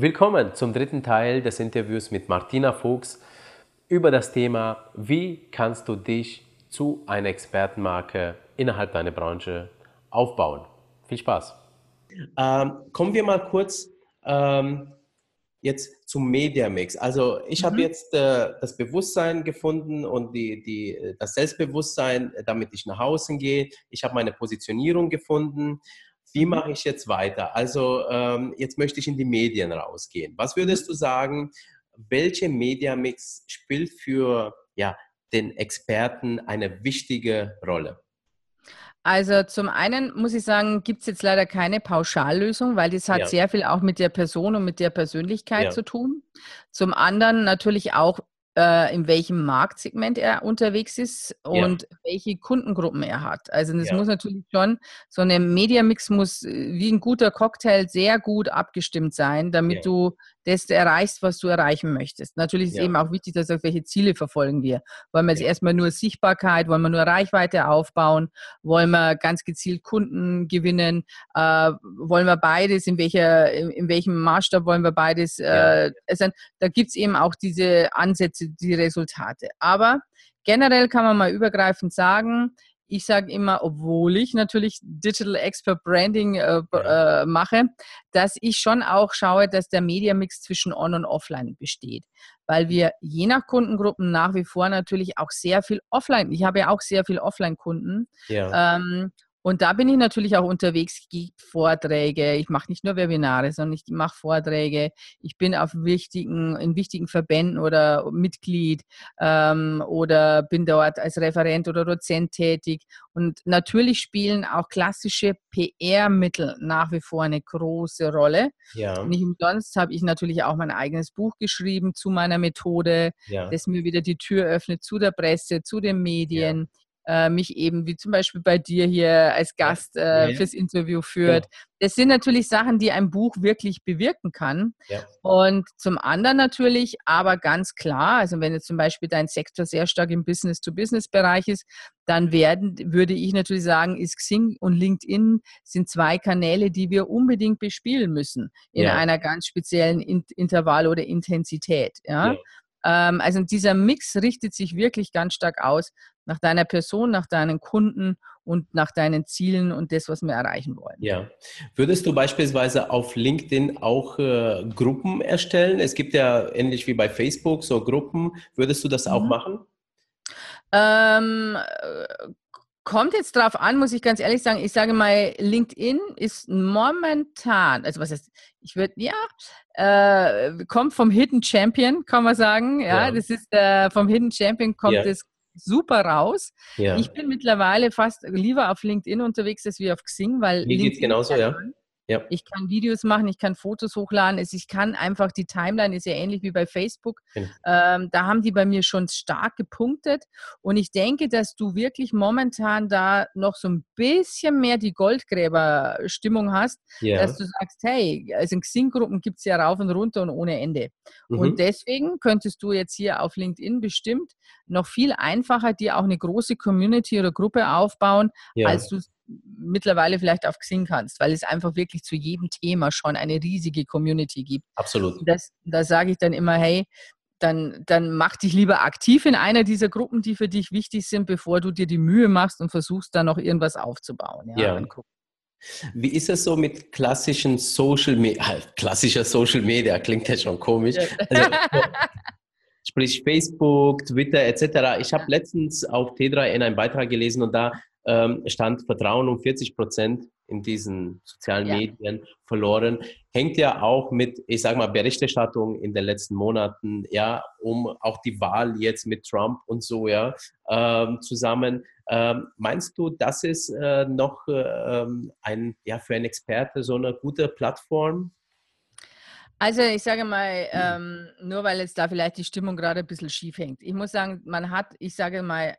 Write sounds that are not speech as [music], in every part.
Willkommen zum dritten Teil des Interviews mit Martina Fuchs über das Thema, wie kannst du dich zu einer Expertenmarke innerhalb deiner Branche aufbauen. Viel Spaß. Ähm, kommen wir mal kurz ähm, jetzt zum Mediamix. Also ich mhm. habe jetzt äh, das Bewusstsein gefunden und die, die, das Selbstbewusstsein, damit ich nach außen gehe. Ich habe meine Positionierung gefunden. Wie mhm. mache ich jetzt weiter? Also ähm, jetzt möchte ich in die Medien rausgehen. Was würdest du sagen, welche Mediamix spielt für ja, den Experten eine wichtige Rolle? Also zum einen muss ich sagen, gibt es jetzt leider keine Pauschallösung, weil das hat ja. sehr viel auch mit der Person und mit der Persönlichkeit ja. zu tun. Zum anderen natürlich auch äh, in welchem Marktsegment er unterwegs ist und ja. welche Kundengruppen er hat. Also das ja. muss natürlich schon, so ein Mediamix muss äh, wie ein guter Cocktail sehr gut abgestimmt sein, damit ja. du das erreichst, was du erreichen möchtest. Natürlich ist ja. eben auch wichtig, dass du sagst, welche Ziele verfolgen wir. Wollen wir jetzt ja. erstmal nur Sichtbarkeit, wollen wir nur Reichweite aufbauen, wollen wir ganz gezielt Kunden gewinnen, äh, wollen wir beides, in, welcher, in, in, welchem Maßstab wollen wir beides. Äh, also, da gibt es eben auch diese Ansätze, die Resultate. Aber generell kann man mal übergreifend sagen, ich sage immer, obwohl ich natürlich Digital Expert Branding äh, äh, mache, dass ich schon auch schaue, dass der Media Mix zwischen On- und Offline besteht. Weil wir je nach Kundengruppen nach wie vor natürlich auch sehr viel Offline, ich habe ja auch sehr viel Offline-Kunden. Ja. Ähm, und da bin ich natürlich auch unterwegs, gebe Vorträge, ich mache nicht nur Webinare, sondern ich mache Vorträge, ich bin auf wichtigen, in wichtigen Verbänden oder Mitglied ähm, oder bin dort als Referent oder Dozent tätig. Und natürlich spielen auch klassische PR-Mittel nach wie vor eine große Rolle. Ja. Nicht umsonst habe ich natürlich auch mein eigenes Buch geschrieben zu meiner Methode, ja. das mir wieder die Tür öffnet zu der Presse, zu den Medien. Ja äh, mich eben, wie zum Beispiel bei dir hier als Gast äh, ja. fürs Interview führt. Ja. Das sind natürlich Sachen, die ein Buch wirklich bewirken kann. Ja. Und zum anderen natürlich, aber ganz klar, also wenn jetzt zum Beispiel dein Sektor sehr stark im Business-to-Business-Bereich ist, dann werden, würde ich natürlich sagen, ist Xing und LinkedIn sind zwei Kanäle, die wir unbedingt bespielen müssen in einer ganz speziellen Intervall oder Intensität. Ja? Ähm, also dieser Mix richtet sich wirklich ganz stark aus nach deiner Person, nach deinen Kunden und nach deinen Zielen und das, was wir erreichen wollen. Ja. Würdest du beispielsweise auf LinkedIn auch äh, Gruppen erstellen? Es gibt ja ähnlich wie bei Facebook so Gruppen. Würdest du das mhm. auch machen? Ähm, äh, kommt jetzt drauf an, muss ich ganz ehrlich sagen. Ich sage mal, LinkedIn ist momentan, also was heißt, ich würde, ja, äh, kommt vom Hidden Champion, kann man sagen. Ja, ja. das ist äh, vom Hidden Champion kommt ja. es super raus. Ja. Ich bin mittlerweile fast lieber auf LinkedIn unterwegs als wie auf Xing, weil. Mir geht es genauso, ja. Ja. Ich kann Videos machen, ich kann Fotos hochladen. Ich kann einfach, die Timeline ist ja ähnlich wie bei Facebook. Genau. Ähm, da haben die bei mir schon stark gepunktet. Und ich denke, dass du wirklich momentan da noch so ein bisschen mehr die Goldgräber-Stimmung hast, ja. dass du sagst, hey, also in Xing-Gruppen gibt es ja rauf und runter und ohne Ende. Mhm. Und deswegen könntest du jetzt hier auf LinkedIn bestimmt noch viel einfacher dir auch eine große Community oder Gruppe aufbauen, ja. als du mittlerweile vielleicht auf Xing kannst, weil es einfach wirklich zu jedem Thema schon eine riesige Community gibt. Absolut. Das, da sage ich dann immer, hey, dann, dann mach dich lieber aktiv in einer dieser Gruppen, die für dich wichtig sind, bevor du dir die Mühe machst und versuchst, da noch irgendwas aufzubauen. Ja. ja. Wie ist es so mit klassischen Social Media? [laughs] Halt, klassischer Social Media klingt ja schon komisch. Also, [laughs] sprich Facebook, Twitter etc. Ich habe letztens auf T3N einen Beitrag gelesen und da ähm, stand Vertrauen um 40 Prozent in diesen sozialen ja. Medien verloren. Hängt ja auch mit, ich sage mal, Berichterstattung in den letzten Monaten, ja, um auch die Wahl jetzt mit Trump und so, ja, ähm, zusammen. Ähm, meinst du, das ist äh, noch äh, ein, ja, für einen Experte so eine gute Plattform? Also ich sage mal, ähm, nur weil jetzt da vielleicht die Stimmung gerade ein bisschen schief hängt. Ich muss sagen, man hat, ich sage mal,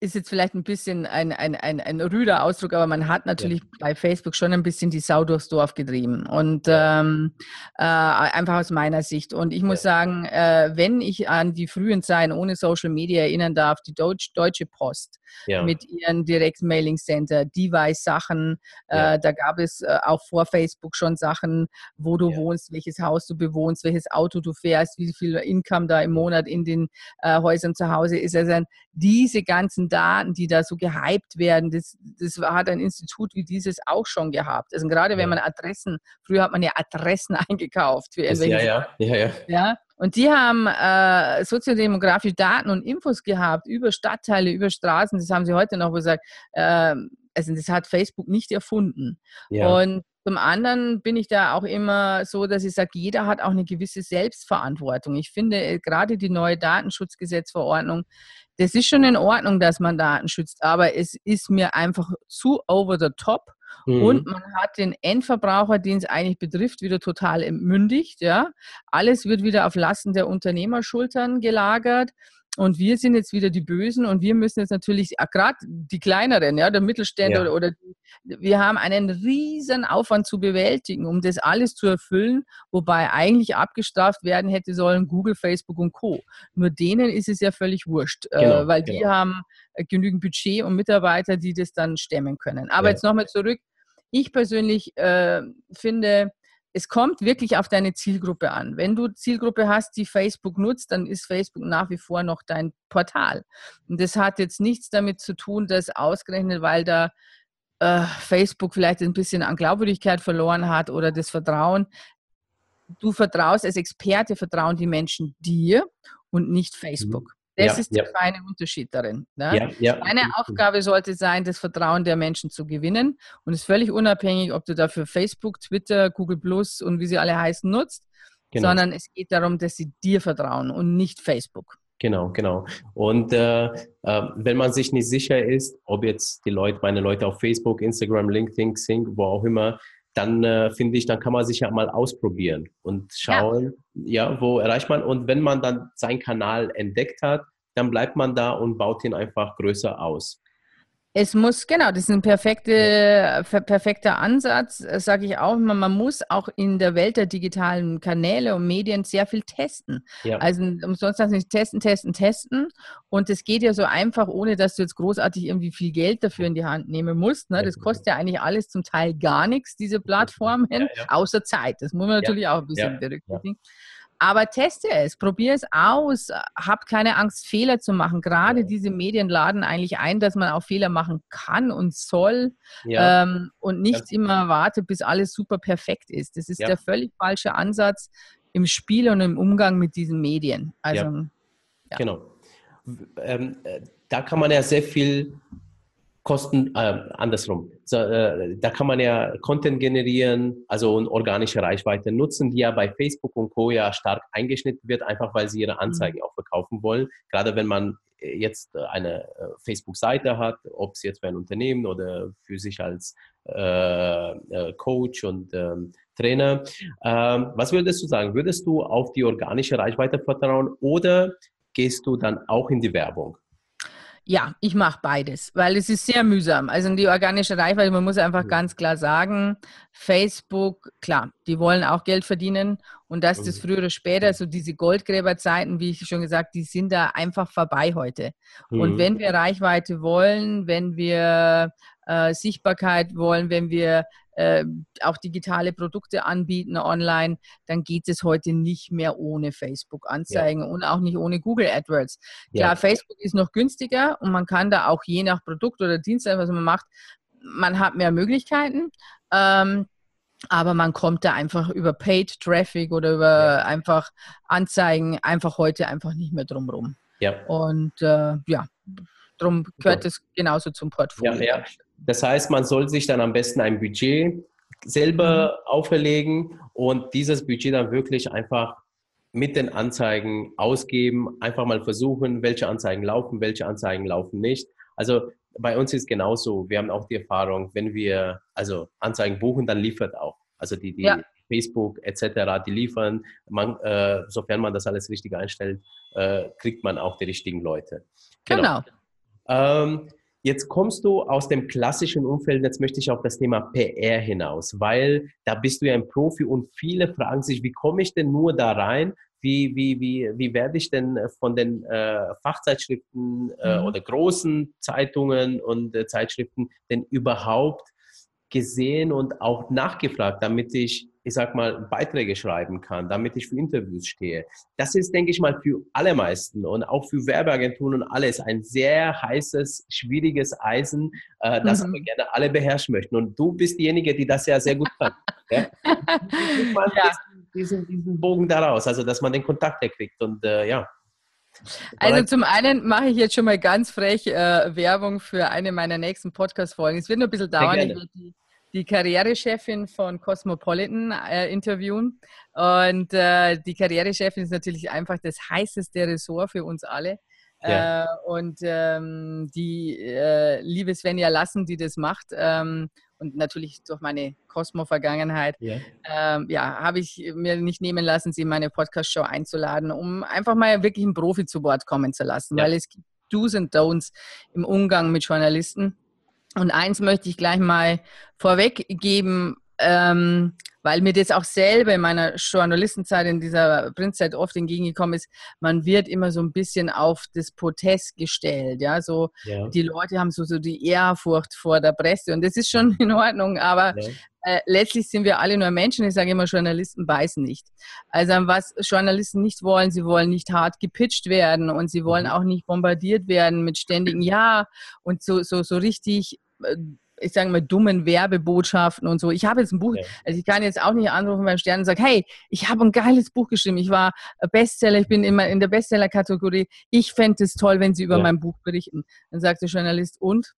ist jetzt vielleicht ein bisschen ein, ein, ein, ein rüder Ausdruck, aber man hat natürlich ja. bei Facebook schon ein bisschen die Sau durchs Dorf getrieben. Und ähm, äh, einfach aus meiner Sicht. Und ich muss ja. sagen, äh, wenn ich an die frühen Zeiten ohne Social Media erinnern darf, die Deutsch, Deutsche Post ja. mit ihren Direct-Mailing-Center, Device-Sachen. Ja. Äh, da gab es äh, auch vor Facebook schon Sachen, wo du wohnst, welches Haus du bewohnst, welches Auto du fährst, wie viel Income da im Monat in den äh, Häusern zu Hause ist. Also diese ganzen Daten, die da so gehypt werden, das, das hat ein Institut wie dieses auch schon gehabt. Also gerade wenn man Adressen, früher hat man ja Adressen [laughs] eingekauft für irgendwelche. Ja, ja, ja, ja. ja? Und die haben äh, soziodemografische Daten und Infos gehabt über Stadtteile, über Straßen. Das haben sie heute noch gesagt. Äh, also das hat Facebook nicht erfunden. Ja. Und zum anderen bin ich da auch immer so, dass ich sage, jeder hat auch eine gewisse Selbstverantwortung. Ich finde äh, gerade die neue Datenschutzgesetzverordnung, das ist schon in Ordnung, dass man Daten schützt, aber es ist mir einfach zu over the top Mhm. Und man hat den Endverbraucher, den es eigentlich betrifft, wieder total entmündigt. Ja? Alles wird wieder auf Lasten der Unternehmerschultern gelagert. Und wir sind jetzt wieder die Bösen und wir müssen jetzt natürlich, gerade die kleineren, ja, der Mittelständler ja. oder, oder wir haben einen riesen Aufwand zu bewältigen, um das alles zu erfüllen, wobei eigentlich abgestraft werden hätte sollen Google, Facebook und Co. Nur denen ist es ja völlig wurscht, äh, genau, äh, weil genau. die haben genügend Budget und Mitarbeiter, die das dann stemmen können. Aber ja. jetzt nochmal zurück. Ich persönlich äh, finde, es kommt wirklich auf deine Zielgruppe an. Wenn du Zielgruppe hast, die Facebook nutzt, dann ist Facebook nach wie vor noch dein Portal. Und das hat jetzt nichts damit zu tun, dass ausgerechnet, weil da äh, Facebook vielleicht ein bisschen an Glaubwürdigkeit verloren hat oder das Vertrauen. Du vertraust als Experte, vertrauen die Menschen dir und nicht mhm. Facebook. Das ja, ist der ja. feine Unterschied darin. Ne? Ja, Deine Aufgabe sollte sein, das Vertrauen der Menschen zu gewinnen. Und es ist völlig unabhängig, ob du dafür Facebook, Twitter, Google Plus und wie sie alle heißen nutzt, genau. sondern es geht darum, dass sie dir vertrauen und nicht Facebook. Genau, genau. Und äh, äh, wenn man sich nicht sicher ist, ob jetzt die Leute, meine Leute auf Facebook, Instagram, LinkedIn, Xing, wo auch immer, dann äh, finde ich, dann kann man sich ja mal ausprobieren und schauen, ja. ja, wo erreicht man. Und wenn man dann seinen Kanal entdeckt hat, dann bleibt man da und baut ihn einfach größer aus. Es muss, genau, das ist ein perfekte, perfekter Ansatz, äh, sage ich auch immer. Man muss auch in der Welt der digitalen Kanäle und Medien sehr viel testen. Ja. Also umsonst heißt nicht testen, testen, testen. Und es geht ja so einfach, ohne dass du jetzt großartig irgendwie viel Geld dafür in die Hand nehmen musst. Ne? Das kostet ja eigentlich alles zum Teil gar nichts, diese Plattformen, ja, ja. außer Zeit. Das muss man natürlich auch ein bisschen berücksichtigen. Aber teste es, probiere es aus, hab keine Angst, Fehler zu machen. Gerade diese Medien laden eigentlich ein, dass man auch Fehler machen kann und soll ja. ähm, und nicht ja. immer wartet, bis alles super perfekt ist. Das ist ja. der völlig falsche Ansatz im Spiel und im Umgang mit diesen Medien. Also, Genau. Ähm, äh, da kann man ja sehr viel Kosten äh, andersrum. So, äh, da kann man ja Content generieren, also und organische Reichweite nutzen, die ja bei Facebook und Co. ja stark eingeschnitten wird, einfach weil sie ihre Anzeigen mhm. auch verkaufen wollen. Gerade wenn man äh, jetzt äh, eine äh, Facebook-Seite hat, ob es jetzt für ein Unternehmen oder für sich als äh, Coach und ähm, Trainer. Ähm, was würdest du sagen? Würdest du auf die organische Reichweite vertrauen oder gehst du dann auch in die Werbung? Ja, ich mache beides, weil es ist sehr mühsam. Also die organische Reichweite, man muss einfach ganz klar sagen, Facebook, klar, die wollen auch Geld verdienen und dass das früher oder später, so diese Goldgräberzeiten, wie ich schon gesagt, die sind da einfach vorbei heute. Und mhm. wenn wir Reichweite wollen, wenn wir äh, Sichtbarkeit wollen, wenn wir äh, auch digitale Produkte anbieten online, dann geht es heute nicht mehr ohne Facebook-Anzeigen ja. und auch nicht ohne Google AdWords. Klar, ja. Facebook ist noch günstiger und man kann da auch je nach Produkt oder Dienstleistung, was man macht, man hat mehr Möglichkeiten. Ähm, aber man kommt da einfach über Paid Traffic oder über ja. einfach Anzeigen einfach heute einfach nicht mehr drum rum. Ja. Und äh, ja, darum gehört es genauso zum Portfolio. Ja, ja. Das heißt, man soll sich dann am besten ein Budget selber mhm. auferlegen und dieses Budget dann wirklich einfach mit den Anzeigen ausgeben, einfach mal versuchen, welche Anzeigen laufen, welche Anzeigen laufen nicht. Also bei uns ist genauso. Wir haben auch die Erfahrung, wenn wir also Anzeigen buchen, dann liefert auch. Also die, die ja. Facebook etc., die liefern. Man, äh, sofern man das alles richtig einstellt, äh, kriegt man auch die richtigen Leute. Genau. genau. Ähm, Jetzt kommst du aus dem klassischen Umfeld, jetzt möchte ich auf das Thema PR hinaus, weil da bist du ja ein Profi und viele fragen sich, wie komme ich denn nur da rein? wie, wie, wie, wie werde ich denn von den äh, Fachzeitschriften äh, mhm. oder großen Zeitungen und äh, Zeitschriften denn überhaupt gesehen und auch nachgefragt, damit ich, ich sag mal, Beiträge schreiben kann, damit ich für Interviews stehe. Das ist, denke ich mal, für alle meisten und auch für Werbeagenturen und alles ein sehr heißes, schwieriges Eisen, äh, das mhm. aber gerne alle beherrschen möchten. Und du bist diejenige, die das ja sehr gut kann. ja? [laughs] ja. Diesen, diesen Bogen daraus, also dass man den Kontakt erkriegt und äh, ja. Also zum einen mache ich jetzt schon mal ganz frech äh, Werbung für eine meiner nächsten Podcast-Folgen. Es wird nur ein bisschen dauern. Ich werde die, die Karrierechefin von Cosmopolitan äh, interviewen. Und äh, die Karrierechefin ist natürlich einfach das heißeste Ressort für uns alle. Ja. Äh, und ähm, die äh, liebe Svenja Lassen, die das macht, ähm, und natürlich durch meine Cosmo-Vergangenheit, ja, ähm, ja habe ich mir nicht nehmen lassen, sie in meine Podcast-Show einzuladen, um einfach mal wirklich einen Profi zu Wort kommen zu lassen, ja. weil es gibt Do's und Don'ts im Umgang mit Journalisten. Und eins möchte ich gleich mal vorweggeben, ähm, weil mir das auch selber in meiner Journalistenzeit, in dieser Printzeit oft entgegengekommen ist, man wird immer so ein bisschen auf das Protest gestellt. Ja, so ja. die Leute haben so, so die Ehrfurcht vor der Presse und das ist schon in Ordnung, aber ja. äh, letztlich sind wir alle nur Menschen. Ich sage immer, Journalisten beißen nicht. Also was Journalisten nicht wollen, sie wollen nicht hart gepitcht werden und sie wollen mhm. auch nicht bombardiert werden mit ständigen Ja und so, so, so richtig äh, ich sage mal, dummen Werbebotschaften und so. Ich habe jetzt ein Buch, ja. also ich kann jetzt auch nicht anrufen beim Stern und sagen, hey, ich habe ein geiles Buch geschrieben, ich war Bestseller, ich bin immer in der Bestseller-Kategorie, ich fände es toll, wenn Sie über ja. mein Buch berichten. Dann sagt der Journalist, und?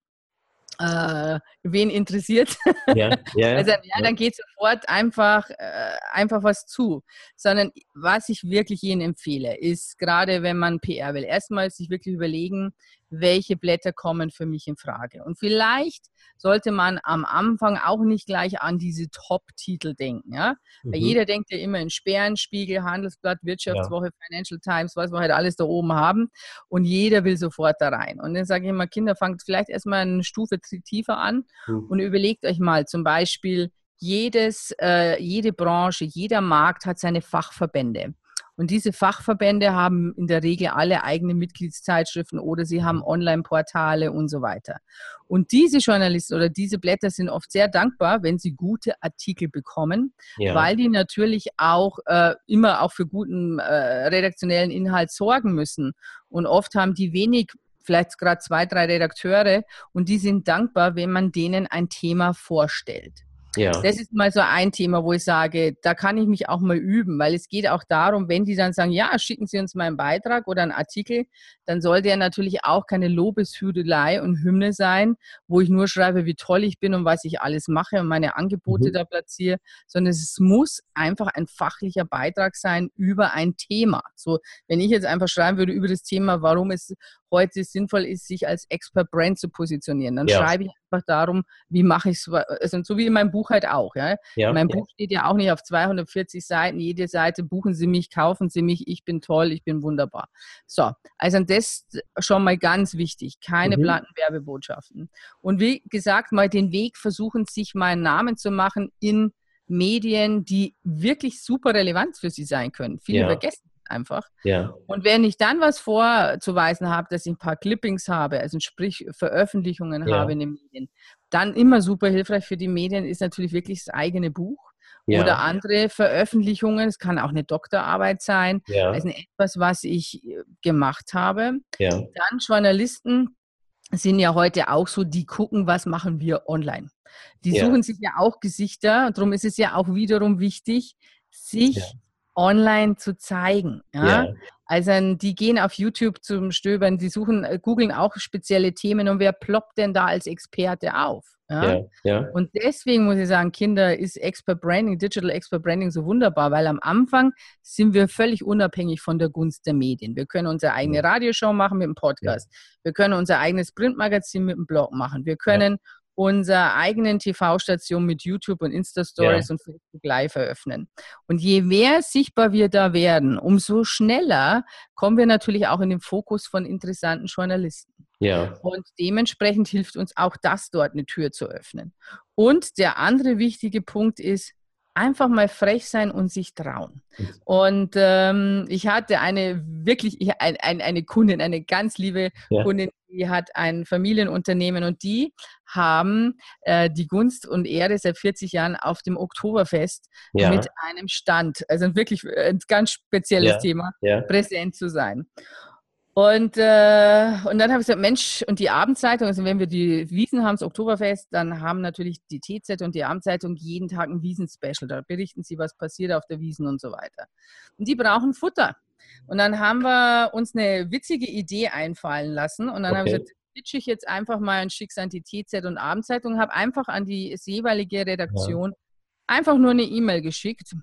Äh, wen interessiert? Ja, ja, [laughs] also, ja, dann geht sofort einfach, äh, einfach was zu. Sondern was ich wirklich Ihnen empfehle, ist gerade wenn man PR will, erstmal sich wirklich überlegen, welche Blätter kommen für mich in Frage. Und vielleicht sollte man am Anfang auch nicht gleich an diese Top-Titel denken. Ja? Mhm. Weil jeder denkt ja immer in Sperren, Spiegel, Handelsblatt, Wirtschaftswoche, ja. Financial Times, was wir halt alles da oben haben. Und jeder will sofort da rein. Und dann sage ich immer, Kinder, fangt vielleicht erstmal eine Stufe tiefer an mhm. und überlegt euch mal zum Beispiel, jedes, äh, jede Branche, jeder Markt hat seine Fachverbände. Und diese Fachverbände haben in der Regel alle eigene Mitgliedszeitschriften oder sie haben Online-Portale und so weiter. Und diese Journalisten oder diese Blätter sind oft sehr dankbar, wenn sie gute Artikel bekommen, ja. weil die natürlich auch äh, immer auch für guten äh, redaktionellen Inhalt sorgen müssen. Und oft haben die wenig vielleicht gerade zwei, drei Redakteure und die sind dankbar, wenn man denen ein Thema vorstellt. Ja. Das ist mal so ein Thema, wo ich sage, da kann ich mich auch mal üben, weil es geht auch darum, wenn die dann sagen, ja, schicken Sie uns mal einen Beitrag oder einen Artikel, dann soll der natürlich auch keine Lobeshüdelei und Hymne sein, wo ich nur schreibe, wie toll ich bin und was ich alles mache und meine Angebote mhm. da platziere, sondern es muss einfach ein fachlicher Beitrag sein über ein Thema. So, wenn ich jetzt einfach schreiben würde über das Thema, warum es heute sinnvoll ist, sich als Expert Brand zu positionieren. Dann ja. schreibe ich einfach darum, wie mache ich es, also so wie in meinem Buch halt auch. Ja? ja mein ja. Buch steht ja auch nicht auf 240 Seiten, jede Seite, buchen Sie mich, kaufen Sie mich, ich bin toll, ich bin wunderbar. So, also das schon mal ganz wichtig, keine mhm. platten Werbebotschaften. Und wie gesagt, mal den Weg versuchen, sich mal einen Namen zu machen in Medien, die wirklich super relevant für Sie sein können. Viele ja. vergessen einfach. Ja. Und wenn ich dann was vorzuweisen habe, dass ich ein paar Clippings habe, also sprich Veröffentlichungen ja. habe in den Medien, dann immer super hilfreich für die Medien ist natürlich wirklich das eigene Buch. Ja. Oder andere Veröffentlichungen, es kann auch eine Doktorarbeit sein, ja. also etwas, was ich äh, gemacht habe. Ja. Dann Journalisten sind ja heute auch so, die gucken, was machen wir online. Die suchen sich ja auch Gesichter, darum ist es ja auch wiederum wichtig, sich online zu zeigen. Ja? ja? Also die gehen auf YouTube zum Stöbern, die suchen, äh, googeln auch spezielle Themen und wer ploppt denn da als Experte auf? Ja? ja? Ja, Und deswegen muss ich sagen, Kinder ist Expert Branding, Digital Expert Branding so wunderbar, weil am Anfang sind wir völlig unabhängig von der Gunst der Medien. Wir können unsere eigene Radioshow machen mit dem Podcast. Wir können unser eigenes Printmagazin mit dem Blog machen. Wir können unserer eigenen TV-Station mit YouTube und Insta-Stories ja. und Facebook Live eröffnen. Und je mehr sichtbar wir da werden, umso schneller kommen wir natürlich auch in den Fokus von interessanten Journalisten. Ja. Und dementsprechend hilft uns auch das dort eine Tür zu öffnen. Und der andere wichtige Punkt ist, einfach mal frech sein und sich trauen. Und ähm, ich hatte eine wirklich, ich, ein, ein, eine Kundin, eine ganz liebe ja. Kundin, die hat ein Familienunternehmen und die haben äh, die Gunst und Ehre seit 40 Jahren auf dem Oktoberfest ja. mit einem Stand, also wirklich äh, ein ganz spezielles ja. Thema, präsent zu sein. Und, äh, und dann habe ich gesagt, Mensch, und die Abendzeitung, also wenn wir die Wiesen haben, das Oktoberfest, dann haben natürlich die TZ und die Abendzeitung jeden Tag ein Wiesen-Special. Da berichten sie, was passiert auf der Wiesen und so weiter. Und die brauchen Futter. Und dann haben wir uns eine witzige Idee einfallen lassen. Und dann okay. habe ich gesagt, pitche ich jetzt einfach mal und schicke es an die TZ und Abendzeitung, habe einfach an die jeweilige Redaktion ja. einfach nur eine E-Mail geschickt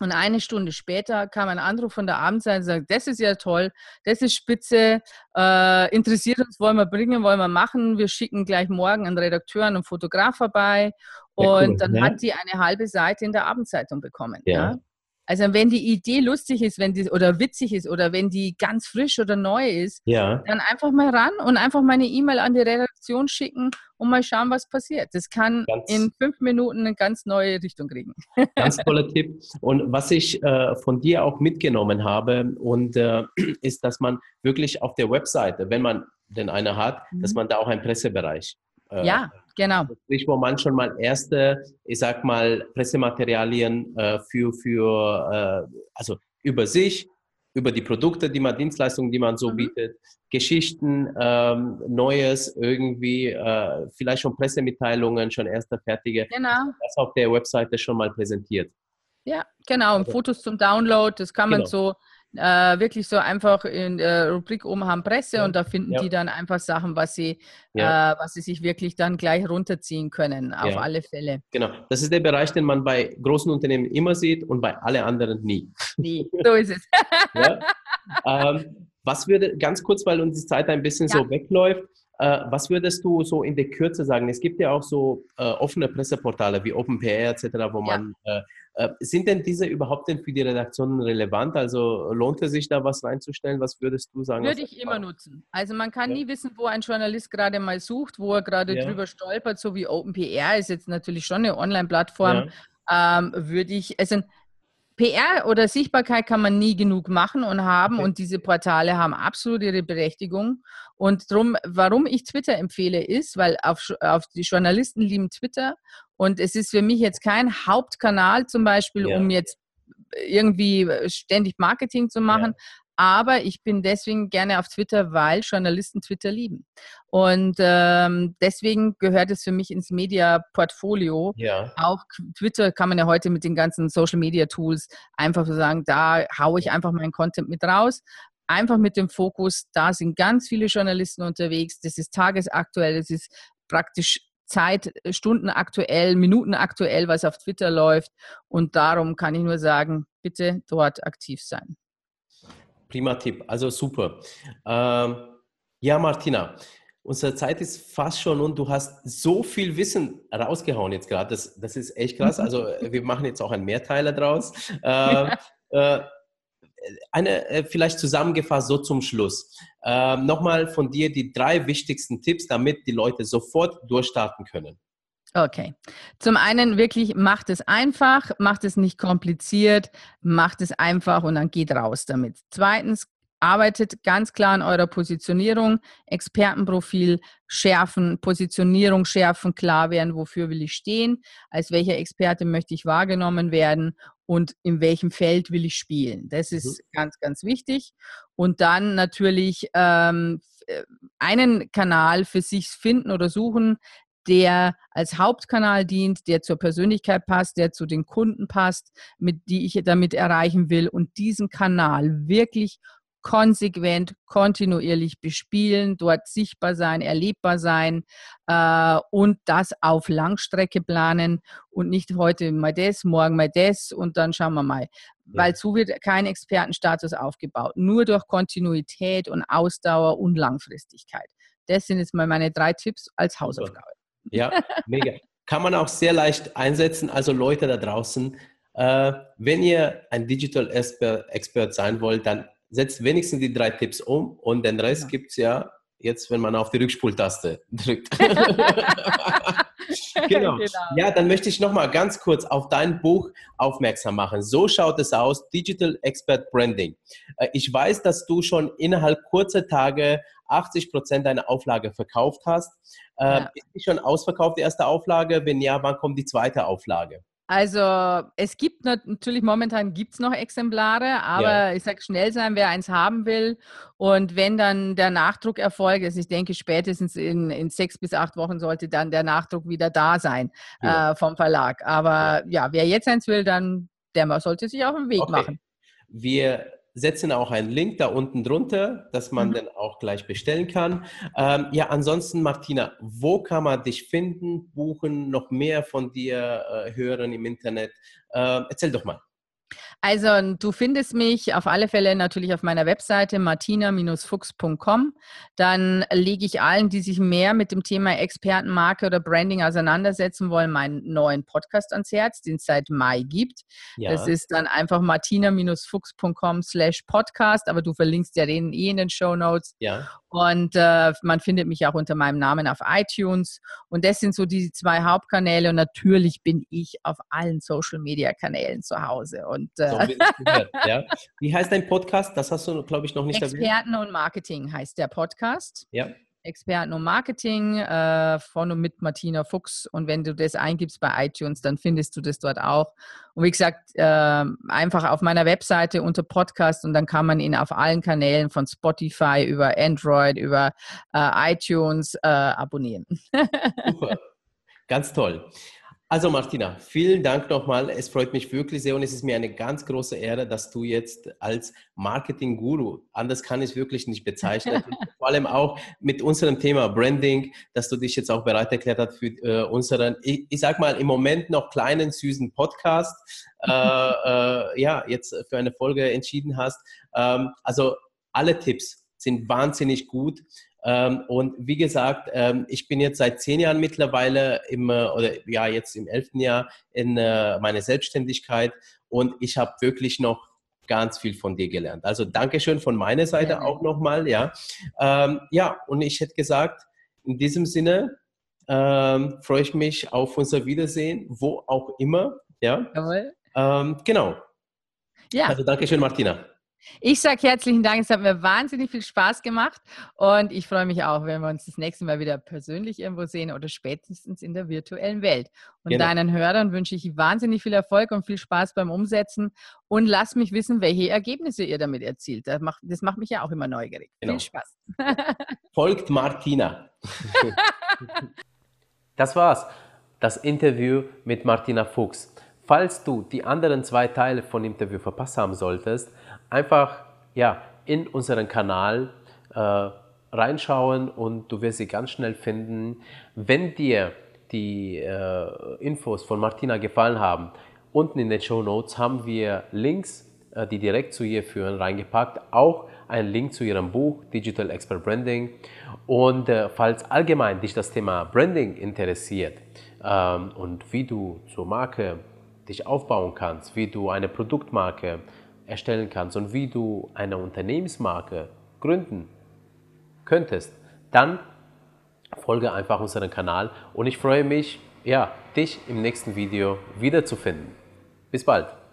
und eine Stunde später kam ein Anruf von der Abendzeit und sagt, das ist ja toll, das ist spitze, äh, interessiert uns, wollen wir bringen, wollen wir machen. Wir schicken gleich morgen einen Redakteur und einen Fotograf vorbei. Und ja, cool, dann ja. hat sie eine halbe Seite in der Abendzeitung bekommen. Ja. ja. Also wenn die Idee lustig ist, wenn die oder witzig ist oder wenn die ganz frisch oder neu ist, ja. dann einfach mal ran und einfach mal eine E-Mail an die Redaktion schicken und mal schauen, was passiert. Das kann ganz, in fünf Minuten eine ganz neue Richtung kriegen. [laughs] Ganz toller Tipp. Und was ich äh, von dir auch mitgenommen habe, und äh, [clears throat] ist, dass man wirklich auf der Webseite, wenn man denn eine hat, mhm. dass man da auch einen Pressebereich äh, ja, genau. Sprich, wo man schon mal erste, ich sag mal, Pressematerialien äh, für, für äh, also über sich, über die Produkte, die man, Dienstleistungen, die man so mhm. bietet, Geschichten, ähm, Neues, irgendwie, äh, vielleicht schon Pressemitteilungen, schon erste fertige. Genau. Das auf der Webseite schon mal präsentiert. Ja, genau. Und also Fotos zum Download, das kann man genau. so äh, wirklich so einfach in der Rubrik oben haben Presse ja. und da finden ja. die dann einfach Sachen, was sie, ja. äh, was sie sich wirklich dann gleich runterziehen können, auf alle Fälle. Genau, das ist der Bereich, den man bei großen Unternehmen immer sieht und bei alle anderen nie. Nie, so ist es. [laughs] ähm, was würde, ganz kurz, weil uns die Zeit ein bisschen so wegläuft, was würdest du so in der Kürze sagen? Es gibt ja auch so äh, offene Presseportale wie OpenPR etc., wo man äh, äh, sind denn diese überhaupt denn für die Redaktionen relevant? Also lohnt es sich da was reinzustellen? Was würdest du sagen? Würde ich immer nutzen. Also man kann ja. nie wissen, wo ein Journalist gerade mal sucht, wo er gerade ja. drüber stolpert, so wie OpenPR ist jetzt natürlich schon eine Online-Plattform. Ja. Ähm, würde ich, also PR oder Sichtbarkeit kann man nie genug machen und haben okay. und diese Portale haben absolut ihre Berechtigung. Und darum, warum ich Twitter empfehle, ist, weil auf, auf die Journalisten lieben Twitter und es ist für mich jetzt kein Hauptkanal zum Beispiel, ja. um jetzt irgendwie ständig Marketing zu machen, ja. Aber ich bin deswegen gerne auf Twitter, weil Journalisten Twitter lieben. Und ähm, deswegen gehört es für mich ins Media-Portfolio. Ja. Auch Twitter kann man ja heute mit den ganzen Social-Media-Tools einfach so sagen, da haue ich einfach meinen Content mit raus. Einfach mit dem Fokus, da sind ganz viele Journalisten unterwegs. Das ist tagesaktuell, das ist praktisch Zeit, Stunden aktuell, Minuten aktuell, was auf Twitter läuft. Und darum kann ich nur sagen, bitte dort aktiv sein. Prima Tipp, also super. Ähm, ja, Martina, unsere Zeit ist fast schon und du hast so viel Wissen rausgehauen jetzt gerade. Das, das ist echt krass. [laughs] Also wir machen jetzt auch einen Mehrteiler draus. [laughs] Äh, äh, eine äh, vielleicht zusammengefasst so zum Schluss. Äh, Nochmal von dir die drei wichtigsten Tipps, damit die Leute sofort durchstarten können. Okay. Zum einen wirklich macht es einfach, macht es nicht kompliziert, macht es einfach und dann geht raus damit. Zweitens, arbeitet ganz klar an eurer Positionierung, Expertenprofil schärfen, Positionierung schärfen, klar werden, wofür will ich stehen, als welcher Experte möchte ich wahrgenommen werden und in welchem Feld will ich spielen. Das ist mhm. ganz, ganz wichtig. Und dann natürlich ähm, äh, einen Kanal für sich finden oder suchen, der als Hauptkanal dient, der zur Persönlichkeit passt, der zu den Kunden passt, mit die ich damit erreichen will und diesen Kanal wirklich konsequent, kontinuierlich bespielen, dort sichtbar sein, erlebbar sein äh, und das auf Langstrecke planen und nicht heute mal das, morgen mal das und dann schauen wir mal. Weil so wird kein Expertenstatus aufgebaut. Nur durch Kontinuität und Ausdauer und Langfristigkeit. Das sind jetzt mal meine drei Tipps als Hausaufgabe. Ja, mega. Kann man auch sehr leicht einsetzen. Also Leute da draußen, äh, wenn ihr ein Digital Expert sein wollt, dann setzt wenigstens die drei Tipps um und den Rest ja. gibt es ja jetzt, wenn man auf die Rückspultaste [laughs] drückt. [laughs] genau. genau. Ja, dann möchte ich noch mal ganz kurz auf dein Buch aufmerksam machen. So schaut es aus, Digital Expert Branding. Äh, ich weiß, dass du schon innerhalb kurzer Tage 80 Prozent deiner Auflage verkauft hast. Äh, ja. Ist die schon ausverkauft, die erste Auflage? Wenn ja, wann kommt die zweite Auflage? Also es gibt natürlich momentan gibt es noch Exemplare, aber ja. ich sage schnell sein, wer eins haben will. Und wenn dann der Nachdruck erfolgt, also ich denke spätestens in, in sechs bis acht Wochen sollte dann der Nachdruck wieder da sein ja. äh, vom Verlag. Aber ja. ja. wer jetzt eins will, dann der sollte sich auf den Weg okay. machen. Wir setzen auch einen Link da unten drunter, dass man mhm. dann auch gleich bestellen kann. Ähm, ja, ansonsten, Martina, wo kann man dich finden, buchen, noch mehr von dir äh, hören im Internet? Äh, erzähl doch mal. Also du findest mich auf alle Fälle natürlich auf meiner Webseite martina-fuchs.com. Dann lege ich allen, die sich mehr mit dem Thema Expertenmarke oder Branding auseinandersetzen wollen, meinen neuen Podcast ans Herz, den es seit Mai gibt. Ja. Das ist dann einfach martina-fuchs.com slash podcast, aber du verlinkst ja den eh in den Show Notes. Ja. Und äh, man findet mich auch unter meinem Namen auf iTunes. Und das sind so die zwei Hauptkanäle. Und natürlich bin ich auf allen Social-Media-Kanälen zu Hause. Und, äh, so, [laughs] gehört, ja. wie heißt dein Podcast? Das hast du, glaube ich, noch nicht Experten erwähnt. und Marketing heißt der Podcast. Ja. Experten und Marketing äh, von und mit Martina Fuchs. Und wenn du das eingibst bei iTunes, dann findest du das dort auch. Und wie gesagt, äh, einfach auf meiner Webseite unter Podcast und dann kann man ihn auf allen Kanälen von Spotify über Android, über äh, iTunes äh, abonnieren. [laughs] Super. Ganz toll. Also Martina, vielen Dank nochmal. Es freut mich wirklich sehr und es ist mir eine ganz große Ehre, dass du jetzt als Marketing-Guru, anders kann ich es wirklich nicht bezeichnen, [laughs] vor allem auch mit unserem Thema Branding, dass du dich jetzt auch bereit erklärt hast für äh, unseren, ich, ich, sag mal, im Moment noch kleinen, süßen Podcast, äh, [laughs] äh, ja, jetzt für eine Folge entschieden hast. Ähm, also alle Tipps sind wahnsinnig gut. Ähm, und wie gesagt, ähm, ich bin jetzt seit zehn Jahren mittlerweile im, äh, oder ja, jetzt im elften Jahr in äh, meiner Selbstständigkeit und ich habe wirklich noch ganz viel von dir gelernt. Also Dankeschön von meiner Seite ja. auch nochmal, ja. Ähm, ja, und ich hätte gesagt, in diesem Sinne freue ich mich auf unser Wiedersehen, wo auch immer, ja. Jawohl. Genau. Ja. Also Dankeschön, Martina. Ich sage herzlichen Dank. Es hat mir wahnsinnig viel Spaß gemacht und ich freue mich auch, wenn wir uns das nächste Mal wieder persönlich irgendwo sehen oder spätestens in der virtuellen Welt. Und genau. deinen Hörern wünsche ich wahnsinnig viel Erfolg und viel Spaß beim Umsetzen und lass mich wissen, welche Ergebnisse ihr damit erzielt. Das macht, das macht mich ja auch immer neugierig. Genau. Viel Spaß. [laughs] [laughs] Folgt Martina. [laughs] das war's. Das Interview mit Martina Fuchs. Falls du die anderen zwei Teile von Interview verpasst haben solltest, einfach ja, in unseren Kanal äh, reinschauen und du wirst sie ganz schnell finden. Wenn dir die äh, Infos von Martina gefallen haben, unten in den Show Notes haben wir Links, äh, die direkt zu ihr führen, reingepackt. Auch einen Link zu ihrem Buch Digital Expert Branding. Und äh, falls allgemein dich das Thema Branding interessiert ähm, und wie du zur Marke dich aufbauen kannst, wie du eine Produktmarke erstellen kannst und wie du eine Unternehmensmarke gründen könntest, dann folge einfach unserem Kanal und ich freue mich, ja, dich im nächsten Video wiederzufinden. Bis bald.